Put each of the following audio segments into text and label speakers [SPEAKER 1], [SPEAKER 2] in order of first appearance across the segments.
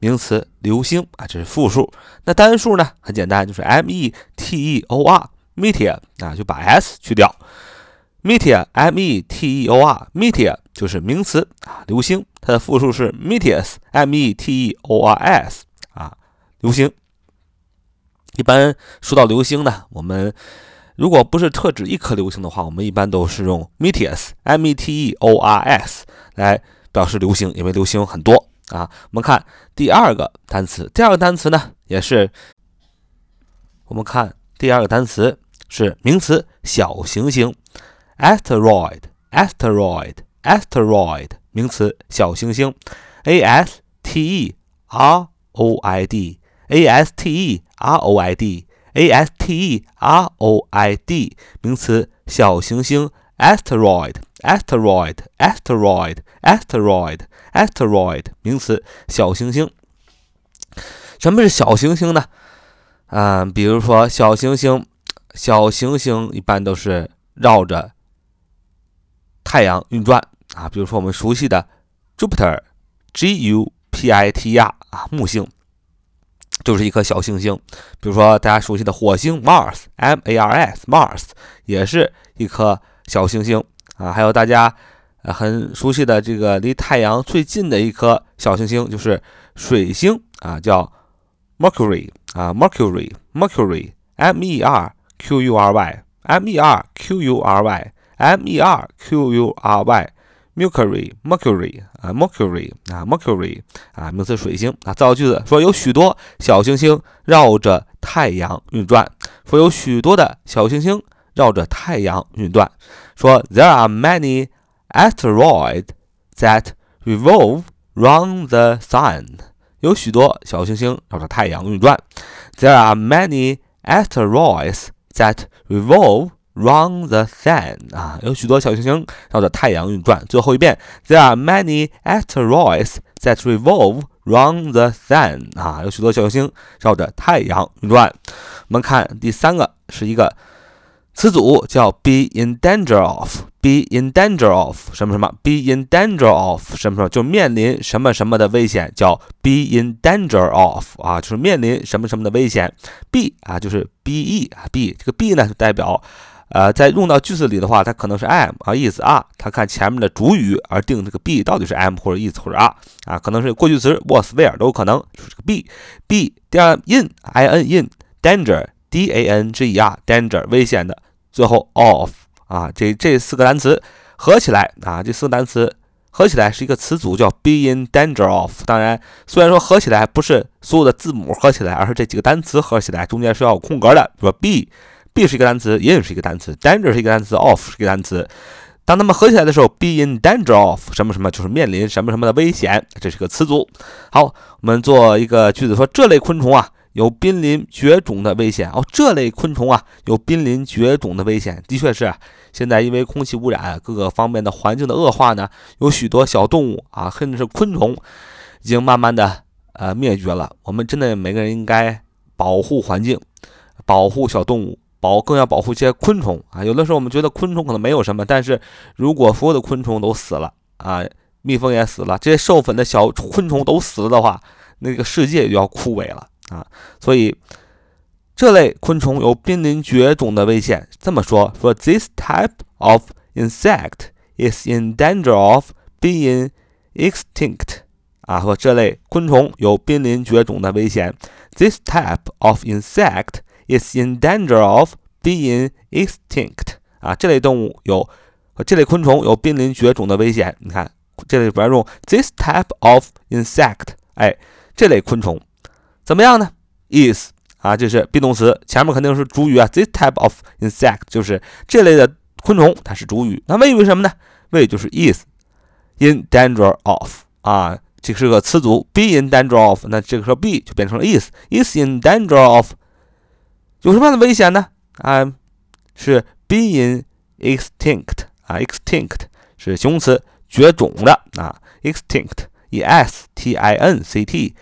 [SPEAKER 1] 名词流星啊，这是复数。那单数呢？很简单，就是 m e t e o r，meteor 啊，就把 s 去掉。meteor，m e t e o r，meteor 就是名词啊，流星。它的复数是 meteors，m e t e o r s 啊，流星。一般说到流星呢，我们如果不是特指一颗流星的话，我们一般都是用 meteors，m e t e o r s 来表示流星，因为流星很多。啊，我们看第二个单词。第二个单词呢，也是我们看第二个单词是名词小行星，asteroid，asteroid，asteroid，名词小行星，a s t e r o i d，a s t e r o i d，a s t e r o i d，名词小行星。asteroid asteroid asteroid asteroid asteroid 名词小行星。什么是小行星呢？嗯，比如说小行星，小行星一般都是绕着太阳运转啊。比如说我们熟悉的 Jupiter，G U P I T R 啊，木星就是一颗小行星。比如说大家熟悉的火星 Mars，M A R S Mars 也是一颗。小行星啊，还有大家很熟悉的这个离太阳最近的一颗小行星就是水星啊，叫 Mercury 啊，Mercury，Mercury，M E R Q U R Y，M E R Q U R Y，M E R Q U R Y，Mercury，Mercury 啊，Mercury 啊，Mercury 啊，名词水星啊。造句子说有许多小行星绕着太阳运转，说有许多的小行星。绕着太阳运转，说 There are many asteroids that revolve round the sun。有许多小行星绕着太阳运转。There are many asteroids that revolve round the sun。啊，有许多小行星绕着太阳运转。最后一遍，There are many asteroids that revolve round the sun。啊，有许多小行星绕着太阳运转。我们看第三个是一个。 词组叫 be in danger of，be in danger of 什么什么，be in danger of 什么什么，就面临什么什么的危险，叫 be in danger of 啊，就是面临什么什么的危险。be 啊，就是 be 啊，be 这个 be 呢，就代表呃，在用到句子里的话，它可能是 am 啊，is 啊，它看前面的主语而定这个 be 到底是 am 或者 is 或者 are 啊，可能是过去词 was where 都有可能，就是这个 be be 第二 in i n in danger d a n g e r danger 危险的。最后，of 啊，这这四个单词合起来啊，这四个单词合起来是一个词组，叫 be in danger of。当然，虽然说合起来不是所有的字母合起来，而是这几个单词合起来，中间是要有空格的。比如说 be，be 是一个单词，in 是一个单词，danger 是一个单词，of 是一个单词。当它们合起来的时候，be in danger of 什么什么，就是面临什么什么的危险，这是个词组。好，我们做一个句子，说这类昆虫啊。有濒临绝种的危险哦，这类昆虫啊，有濒临绝种的危险，的确是。现在因为空气污染，各个方面的环境的恶化呢，有许多小动物啊，甚至是昆虫，已经慢慢的呃灭绝了。我们真的每个人应该保护环境，保护小动物，保更要保护一些昆虫啊。有的时候我们觉得昆虫可能没有什么，但是如果所有的昆虫都死了啊，蜜蜂也死了，这些授粉的小昆虫都死了的话，那个世界就要枯萎了。啊，所以这类昆虫有濒临绝种的危险。这么说，说 this type of insect is in danger of being extinct。啊，说这类昆虫有濒临绝种的危险。This type of insect is in danger of being extinct。啊，这类动物有，这类昆虫有濒临绝种的危险。你看，这里边用 this type of insect，哎，这类昆虫。怎么样呢？is 啊，这是 be 动词，前面肯定是主语啊。This type of insect 就是这类的昆虫，它是主语。那谓语什么呢？谓语就是 is in danger of 啊，这是个词组，be in danger of，那这个时候 be 就变成了 is，is in danger of，有什么样的危险呢？啊，是 being extinct 啊，extinct 是形容词，绝种的啊，extinct，e s t i n c t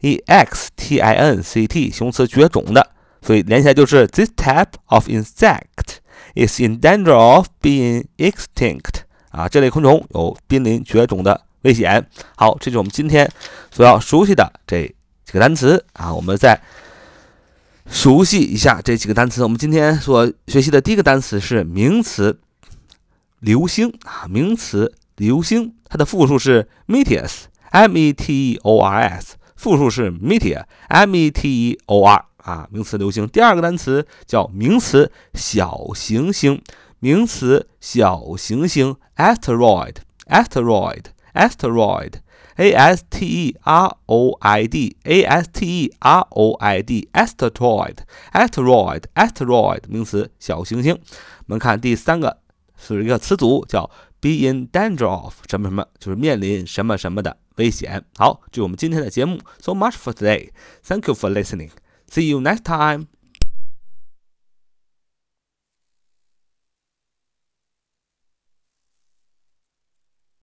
[SPEAKER 1] e x t i n c t，形容词，绝种的，所以连起来就是 this type of insect is in danger of being extinct 啊，这类昆虫有濒临绝种的。危险。好，这是我们今天所要熟悉的这几个单词啊。我们再熟悉一下这几个单词。我们今天所学习的第一个单词是名词“流星”啊，名词“流星”，它的复数是 meteors，m-e-t-e-o-r-s，复数是 meteor，m-e-t-e-o-r 啊，名词“流星”。第二个单词叫名词“小行星”，名词“小行星 ”，asteroid，asteroid。asteroid, a s t e r o i d, a s t e r o i d, asteroid, asteroid, asteroid 名词，小行星。我们看第三个是一个词组，叫 be in danger of 什么什么，就是面临什么什么的危险。好，这是我们今天的节目。So much for today. Thank you for listening. See you next time.